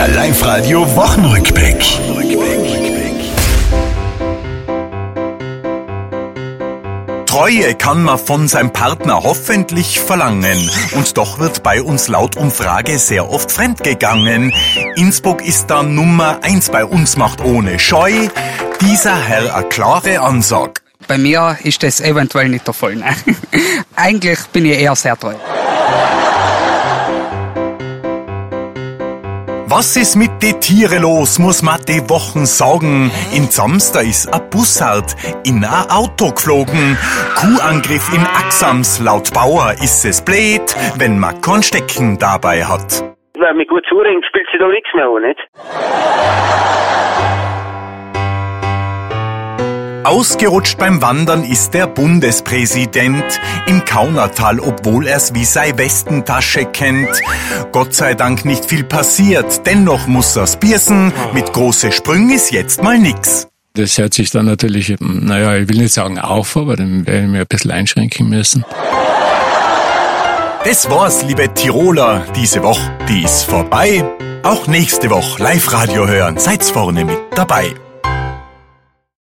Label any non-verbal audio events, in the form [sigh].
Der Live-Radio Wochenrückblick. Treue kann man von seinem Partner hoffentlich verlangen. Und doch wird bei uns laut Umfrage sehr oft fremdgegangen. Innsbruck ist da Nummer eins bei uns macht ohne Scheu. Dieser Herr eine klare Ansage. Bei mir ist das eventuell nicht der Fall. [laughs] Eigentlich bin ich eher sehr treu. Was ist mit de Tiere los, muss man de Wochen sagen. In Zamster ist a Bussard in a Auto geflogen. Kuhangriff in Axams, laut Bauer ist es blöd, wenn man kein Stecken dabei hat. Wenn mich gut zuringt, spielt sie da nichts mehr an, nicht? Ausgerutscht beim Wandern ist der Bundespräsident im Kaunertal, obwohl er's wie sei Westentasche kennt. Gott sei Dank nicht viel passiert, dennoch muss er's biersen. Mit große Sprüngen ist jetzt mal nix. Das hört sich dann natürlich, naja, ich will nicht sagen auf, aber dann werde ich mir ein bisschen einschränken müssen. Das war's, liebe Tiroler, diese Woche, die ist vorbei. Auch nächste Woche Live-Radio hören, seid's vorne mit dabei.